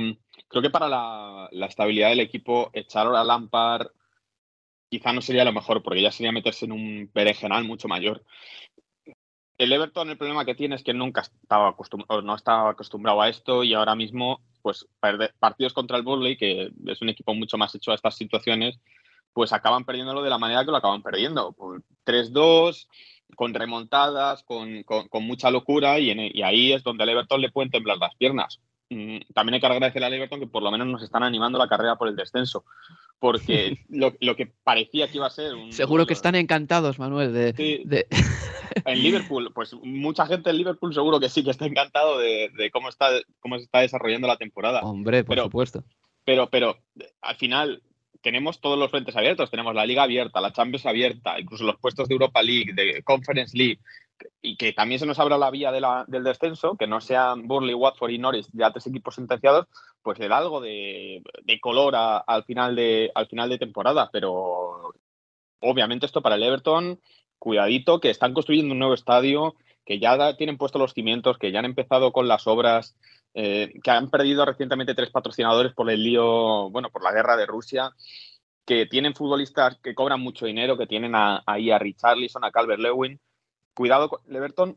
F: creo que para la, la estabilidad del equipo, echar a Lampard quizá no sería lo mejor, porque ya sería meterse en un perejenal mucho mayor. El Everton, el problema que tiene es que nunca estaba acostumbrado, no estaba acostumbrado a esto y ahora mismo, pues, partidos contra el Burley, que es un equipo mucho más hecho a estas situaciones, pues acaban perdiéndolo de la manera que lo acaban perdiendo. 3-2, con remontadas, con, mucha locura, y, y ahí es donde al Everton le pueden temblar las piernas. Mm, también hay que agradecer al Everton que por lo menos nos están animando la carrera por el descenso, porque *laughs* lo, que parecía que iba a ser un...
A: Seguro que están encantados, Manuel, de... *laughs*
F: En Liverpool, pues mucha gente en Liverpool seguro que sí, que está encantado de, cómo, está, cómo se está desarrollando la temporada.
A: Hombre, por supuesto.
F: Pero, pero al final tenemos todos los frentes abiertos, tenemos la Liga abierta, la Champions abierta, incluso los puestos de Europa League, de Conference League, y que también se nos abra la vía del descenso, que no sean Burley, Watford y Norris ya tres equipos sentenciados, pues le da algo de, color al, final de, al final temporada. Pero obviamente esto para el Everton, cuidadito, que están construyendo un nuevo estadio, que ya tienen puestos los cimientos, que ya han empezado con las obras, eh, que han perdido recientemente tres patrocinadores por el lío, bueno, por la guerra de Rusia que tienen futbolistas que cobran mucho dinero, que tienen ahí a Richarlison, a Calvert Lewin, cuidado con Everton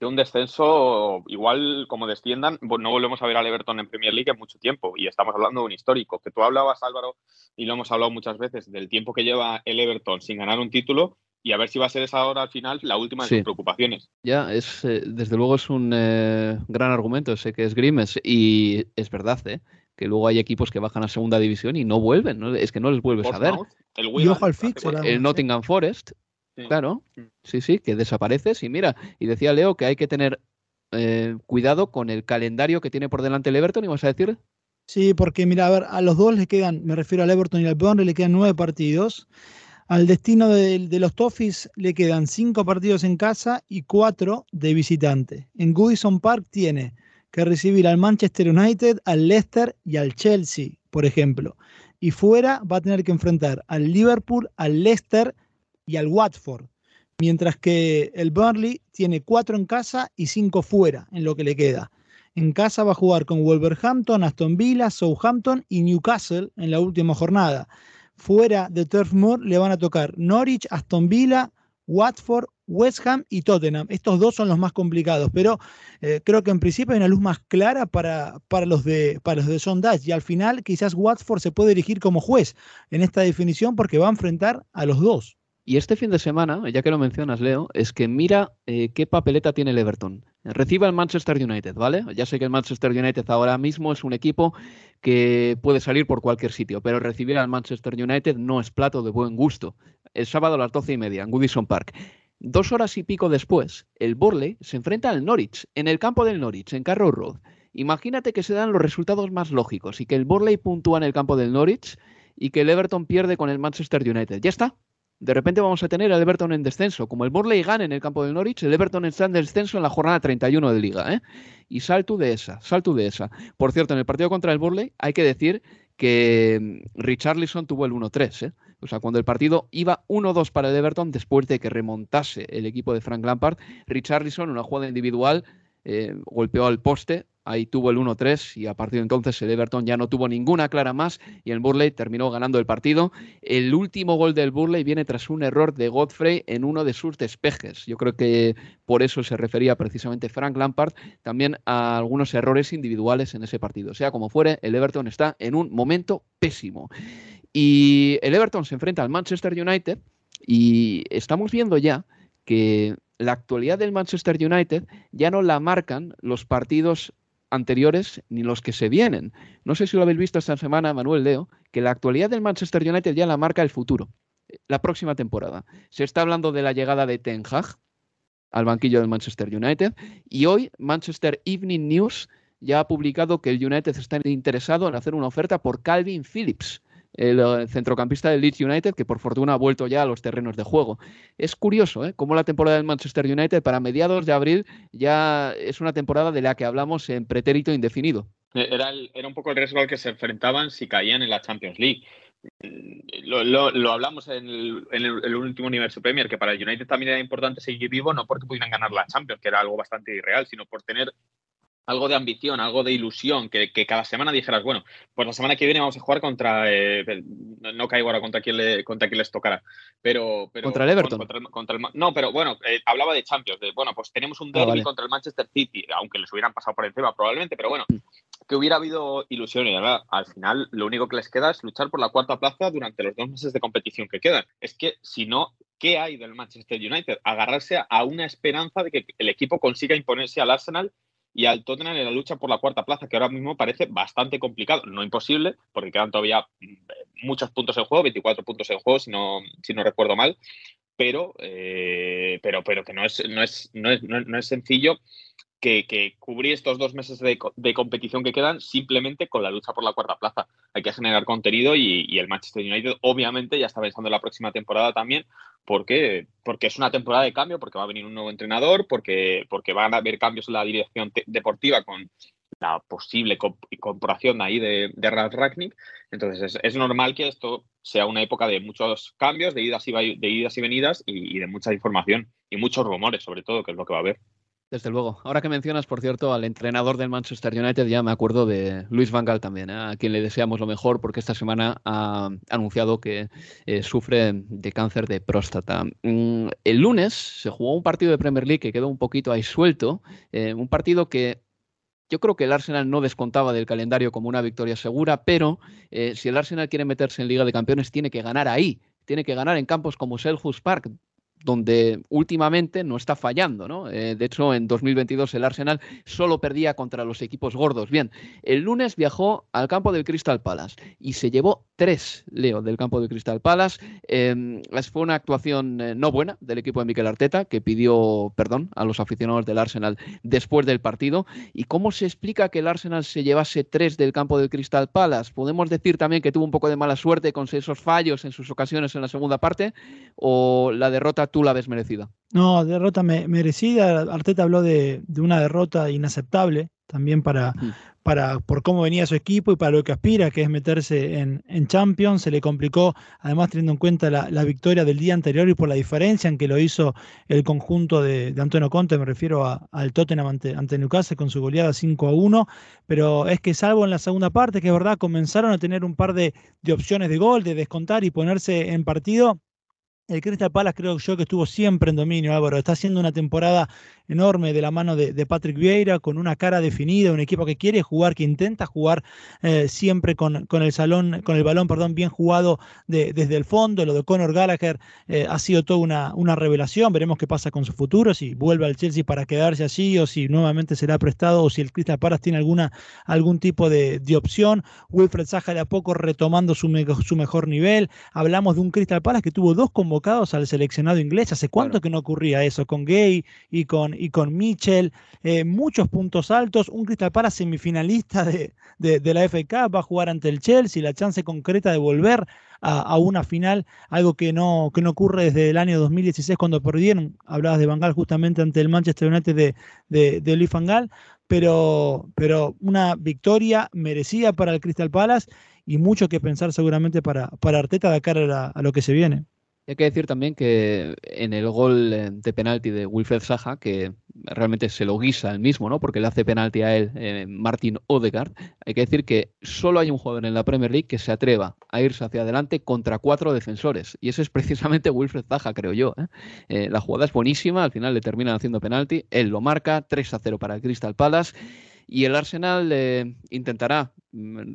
F: de un descenso, igual como desciendan, no volvemos a ver al Everton en Premier League en mucho tiempo. Y estamos hablando de un histórico, que tú hablabas, Álvaro, y lo hemos hablado muchas veces, del tiempo que lleva el Everton sin ganar un título y a ver si va a ser esa hora al final la última de sus preocupaciones.
A: Ya, es eh, desde luego es un eh, gran argumento, sé que es Grimes y es verdad, ¿eh? que luego hay equipos que bajan a segunda división y no vuelven, es que no les vuelves a ver.
G: El, y ojo al
A: el Nottingham Forest, Claro, mm. sí, sí, que desapareces y mira, y decía Leo que hay que tener eh, cuidado con el calendario que tiene por delante el Everton, ¿y vas a decir?
G: Sí, porque mira, a ver, a los dos les quedan, me refiero al Everton y al Burnley, le quedan nueve partidos. Al destino de, los Toffees le quedan cinco partidos en casa y cuatro de visitante. En Goodison Park tiene que recibir al Manchester United, al Leicester y al Chelsea, por ejemplo. Y fuera va a tener que enfrentar al Liverpool, al Leicester y al Watford, mientras que el Burnley tiene cuatro en casa y cinco fuera en lo que le queda. En casa va a jugar con Wolverhampton, Aston Villa, Southampton y Newcastle en la última jornada. Fuera de Turf Moor le van a tocar Norwich, Aston Villa, Watford, West Ham y Tottenham. Estos dos son los más complicados, pero eh, creo que en principio hay una luz más clara para, para, los de, para los de y al final quizás Watford se puede elegir como juez en esta definición porque va a enfrentar a los dos.
A: Y este fin de semana, ya que lo mencionas, Leo, es que mira eh, qué papeleta tiene el Everton. Recibe al Manchester United, ¿vale? Ya sé que el Manchester United ahora mismo es un equipo que puede salir por cualquier sitio, pero recibir al Manchester United no es plato de buen gusto. El sábado a las doce y media en Goodison Park. Dos horas y pico después, el Borley se enfrenta al Norwich, en el campo del Norwich, en Carrow Road. Imagínate que se dan los resultados más lógicos y que el Borley puntúa en el campo del Norwich y que el Everton pierde con el Manchester United. Ya está, de repente vamos a tener al Everton en descenso. Como el Borley gana en el campo del Norwich, el Everton está en descenso en la jornada 31 de Liga. ¿eh? Y salto de esa, salto de esa. Por cierto, en el partido contra el Borley hay que decir que mm, Richarlison tuvo el 1-3. ¿eh? O sea, cuando el partido iba 1-2 para el Everton, después de que remontase el equipo de Frank Lampard, Richarlison, una jugada individual, eh, golpeó al poste, ahí tuvo el 1-3 y a partir de entonces el Everton ya no tuvo ninguna clara más y el Burley terminó ganando el partido. El último gol del Burley viene tras un error de Godfrey en uno de sus despejes. Yo creo que por eso se refería precisamente Frank Lampard también a algunos errores individuales en ese partido. Sea como fuere, el Everton está en un momento pésimo. Y el Everton se enfrenta al Manchester United y estamos viendo ya que la actualidad del Manchester United ya no la marcan los partidos anteriores ni los que se vienen. No sé si lo habéis visto esta semana, Manuel Leo, que la actualidad del Manchester United ya la marca el futuro, la próxima temporada. Se está hablando de la llegada de Ten Hag al banquillo del Manchester United y hoy Manchester Evening News ya ha publicado que el United está interesado en hacer una oferta por Calvin Phillips, el eh, centrocampista del Leeds United, que por fortuna ha vuelto ya a los terrenos de juego. Es curioso, ¿eh? Cómo la temporada del Manchester United para mediados de abril ya es una temporada de la que hablamos en pretérito indefinido.
F: Era, era un poco el riesgo al que se enfrentaban si caían en la Champions League. Lo, hablamos en, el, último universo Premier, que para el United también era importante seguir vivo, no porque pudieran ganar la Champions, que era algo bastante irreal, sino por tener algo de ambición, algo de ilusión, que, cada semana dijeras, bueno, pues la semana que viene vamos a jugar contra, eh, no caigo ahora contra quién, le, contra quién les tocará, pero...
A: contra el Everton.
F: no, pero bueno, eh, hablaba de Champions, de, bueno, pues tenemos un ah, derby contra el Manchester City, aunque les hubieran pasado por encima probablemente, pero bueno, mm. que hubiera habido ilusión y al final lo único que les queda es luchar por la cuarta plaza durante los dos meses de competición que quedan. Es que si no, ¿qué hay del Manchester United? Agarrarse a una esperanza de que el equipo consiga imponerse al Arsenal y al Tottenham en la lucha por la cuarta plaza, que ahora mismo parece bastante complicado, no imposible, porque quedan todavía mm, muchos puntos en juego, 24 puntos en juego, si no, si no recuerdo mal, pero, eh, pero, pero que no es, no es, no es, no es sencillo que, cubrir estos dos meses de, competición que quedan simplemente con la lucha por la cuarta plaza. Hay que generar contenido y, el Manchester United obviamente ya está pensando en la próxima temporada también porque, porque es una temporada de cambio, porque va a venir un nuevo entrenador, porque, porque van a haber cambios en la dirección deportiva con la posible incorporación ahí de, de Ralf. Entonces es, normal que esto sea una época de muchos cambios, de idas y, de idas y venidas y de mucha información y muchos rumores sobre todo, que es lo que va a haber.
A: Desde luego. Ahora que mencionas, por cierto, al entrenador del Manchester United, ya me acuerdo de Luis Van Gaal también, ¿eh? a quien le deseamos lo mejor porque esta semana ha anunciado que eh, sufre de cáncer de próstata. Mm, el lunes se jugó un partido de Premier League que quedó un poquito ahí suelto, eh, un partido que yo creo que el Arsenal no descontaba del calendario como una victoria segura, pero si el Arsenal quiere meterse en Liga de Campeones, tiene que ganar ahí. Tiene que ganar en campos como Selhurst Park, donde últimamente no está fallando, ¿no? Eh, de hecho, en 2022 el Arsenal solo perdía contra los equipos gordos. Bien, el lunes viajó al campo del Crystal Palace y se llevó tres, Leo, del campo del Crystal Palace. Em, fue una actuación eh, no buena del equipo de Mikel Arteta, que pidió perdón a los aficionados del Arsenal después del partido. ¿Y cómo se explica que el Arsenal se llevase tres del campo del Crystal Palace? Podemos decir también que tuvo un poco de mala suerte con esos fallos en sus ocasiones en la segunda parte, o la derrota tú la ves merecida.
G: No, derrota merecida. Arteta habló de, una derrota inaceptable también para, para, por cómo venía su equipo y para lo que aspira, que es meterse en, Champions. Se le complicó, además teniendo en cuenta la, victoria del día anterior y por la diferencia en que lo hizo el conjunto de, Antonio Conte, me refiero al Tottenham ante, ante, Newcastle con su goleada 5 a 1. Pero es que salvo en la segunda parte, que es verdad, comenzaron a tener un par de, de opciones de gol, de descontar y ponerse en partido el Crystal Palace creo yo que estuvo siempre en dominio, Álvaro. Está haciendo una temporada enorme de la mano de, Patrick Vieira, con una cara definida, un equipo que quiere jugar, que intenta jugar eh, siempre con, con, el salón, con el balón, perdón, bien jugado desde el fondo. Lo de Conor Gallagher eh, ha sido toda una, una, revelación. Veremos qué pasa con su futuro, si vuelve al Chelsea para quedarse allí o si nuevamente será prestado o si el Crystal Palace tiene alguna, algún tipo de, opción. Wilfred Zaha de a poco retomando su, su mejor nivel. Hablamos de un Crystal Palace que tuvo dos convocados al seleccionado inglés. ¿Hace cuánto que no ocurría eso? Con Gay y con, y con Mitchell. Eh, muchos puntos altos. Un Crystal Palace semifinalista de, de, la Cup. Va a jugar ante el Chelsea. La chance concreta de volver a, una final. Algo que no, que no ocurre desde el año 2016 cuando perdieron. Hablabas de Bangal justamente ante el Manchester United de, de, de Luis Van Pero, pero una victoria merecida para el Crystal Palace y mucho que pensar seguramente para, para Arteta de cara a lo que se viene.
A: Hay que decir también que en el gol eh, de penalti de Wilfred Saja, que realmente se lo guisa él mismo, ¿no? Porque le hace penalti a él, eh, Martin Odegaard, hay que decir que solo hay un jugador en la Premier League que se atreva a irse hacia adelante contra cuatro defensores. Y ese es precisamente Wilfred Zaha, creo yo. ¿eh? la jugada es buenísima, al final le terminan haciendo penalti, él lo marca, 3 a 0 para el Crystal Palace. Y el Arsenal intentará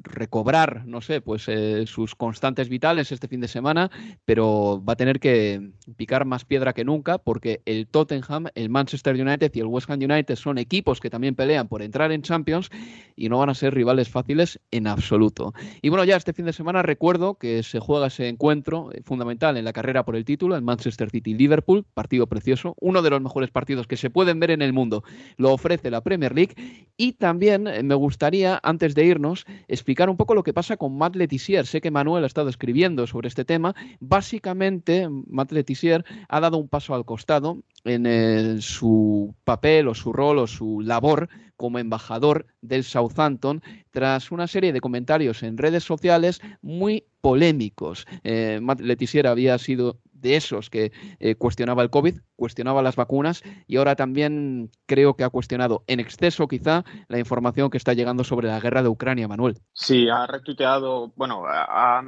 A: recobrar, no sé, pues eh, sus constantes vitales este fin de semana, pero va a tener que picar más piedra que nunca porque el Tottenham, el Manchester United y el West Ham United son equipos que también pelean por entrar en Champions y no van a ser rivales fáciles en absoluto. Y bueno, ya este fin de semana recuerdo que se juega ese encuentro eh, fundamental en la carrera por el título, el Manchester City Liverpool, partido precioso, uno de los mejores partidos que se pueden ver en el mundo, lo ofrece la Premier League y también eh, me gustaría antes de irnos explicar un poco lo que pasa con Matt Letizier. Sé que Manuel ha estado escribiendo sobre este tema. Básicamente, Matt Letizier ha dado un paso al costado en eh, su papel o su rol o su labor como embajador del Southampton tras una serie de comentarios en redes sociales muy polémicos. Eh, Matt había sido de esos que eh, cuestionaba el COVID, cuestionaba las vacunas y ahora también creo que ha cuestionado en exceso quizá la información que está llegando sobre la guerra de Ucrania, Manuel.
F: Sí, ha retuiteado, bueno, ha,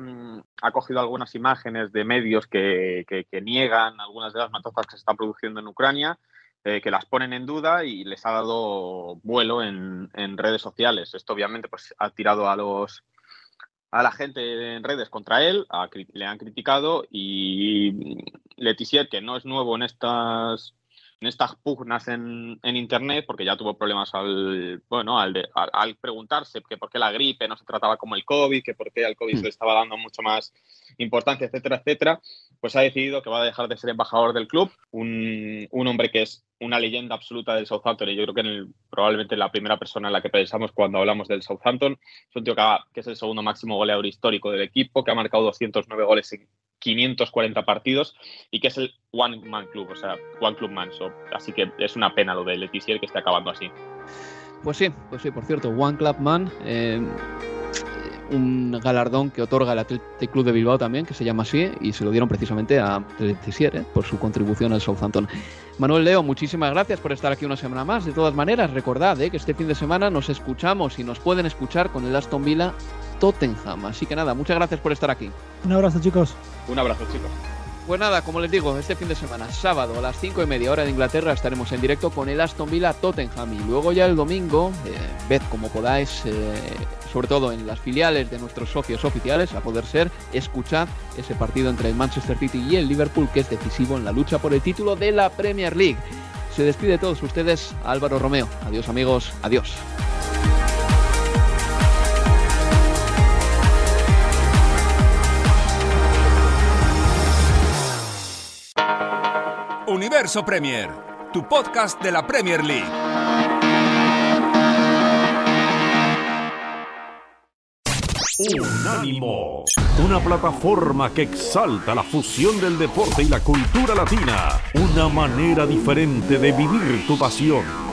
F: cogido algunas imágenes de medios que, niegan algunas de las matanzas que se están produciendo en Ucrania. Eh, que las ponen en duda y les ha dado vuelo en, en redes sociales. Esto obviamente pues, ha tirado a los, a la gente en redes contra él, le han criticado y Letizier, que no es nuevo en estas en estas pugnas en, internet, porque ya tuvo problemas al bueno al, al, preguntarse que por qué la gripe no se trataba como el COVID, que por qué al COVID se le estaba dando mucho más importancia, etcétera, etcétera, pues ha decidido que va a dejar de ser embajador del club, un, un hombre que es una leyenda absoluta del Southampton y yo creo que probablemente la primera persona en la que pensamos cuando hablamos del Southampton. Es un tío que, es el segundo máximo goleador histórico del equipo, que ha marcado 209 goles en 540 partidos y que es el One Man Club, o sea, One Club Man. así que es una pena lo de Letizier que esté acabando así.
A: Pues sí, pues sí, por cierto, One Club Man. Eh, un galardón que otorga el Athletic Club de Bilbao también, que se llama así, y se lo dieron precisamente a Letizier ¿eh? por su contribución al Southampton. Manuel Leo, muchísimas gracias por estar aquí una semana más. De todas maneras, recordad ¿eh? que este fin de semana nos escuchamos y nos pueden escuchar con el Aston Villa Tottenham. Así que nada, muchas gracias por estar aquí.
G: Un abrazo, chicos.
F: Un abrazo, chicos.
A: Pues nada, como les digo, este fin de semana, sábado a las 5 y media hora de Inglaterra, estaremos en directo con el Aston Villa Tottenham. Y luego ya el domingo, eh, ved como podáis, eh, sobre todo en las filiales de nuestros socios oficiales, a poder ser, escuchad ese partido entre el Manchester City y el Liverpool, que es decisivo en la lucha por el título de la Premier League. Se despide de todos ustedes Álvaro Romeo. Adiós amigos, adiós.
B: Universo Premier, tu podcast de la Premier League.
H: Unánimo, una plataforma que exalta la fusión del deporte y la cultura latina, una manera diferente de vivir tu pasión.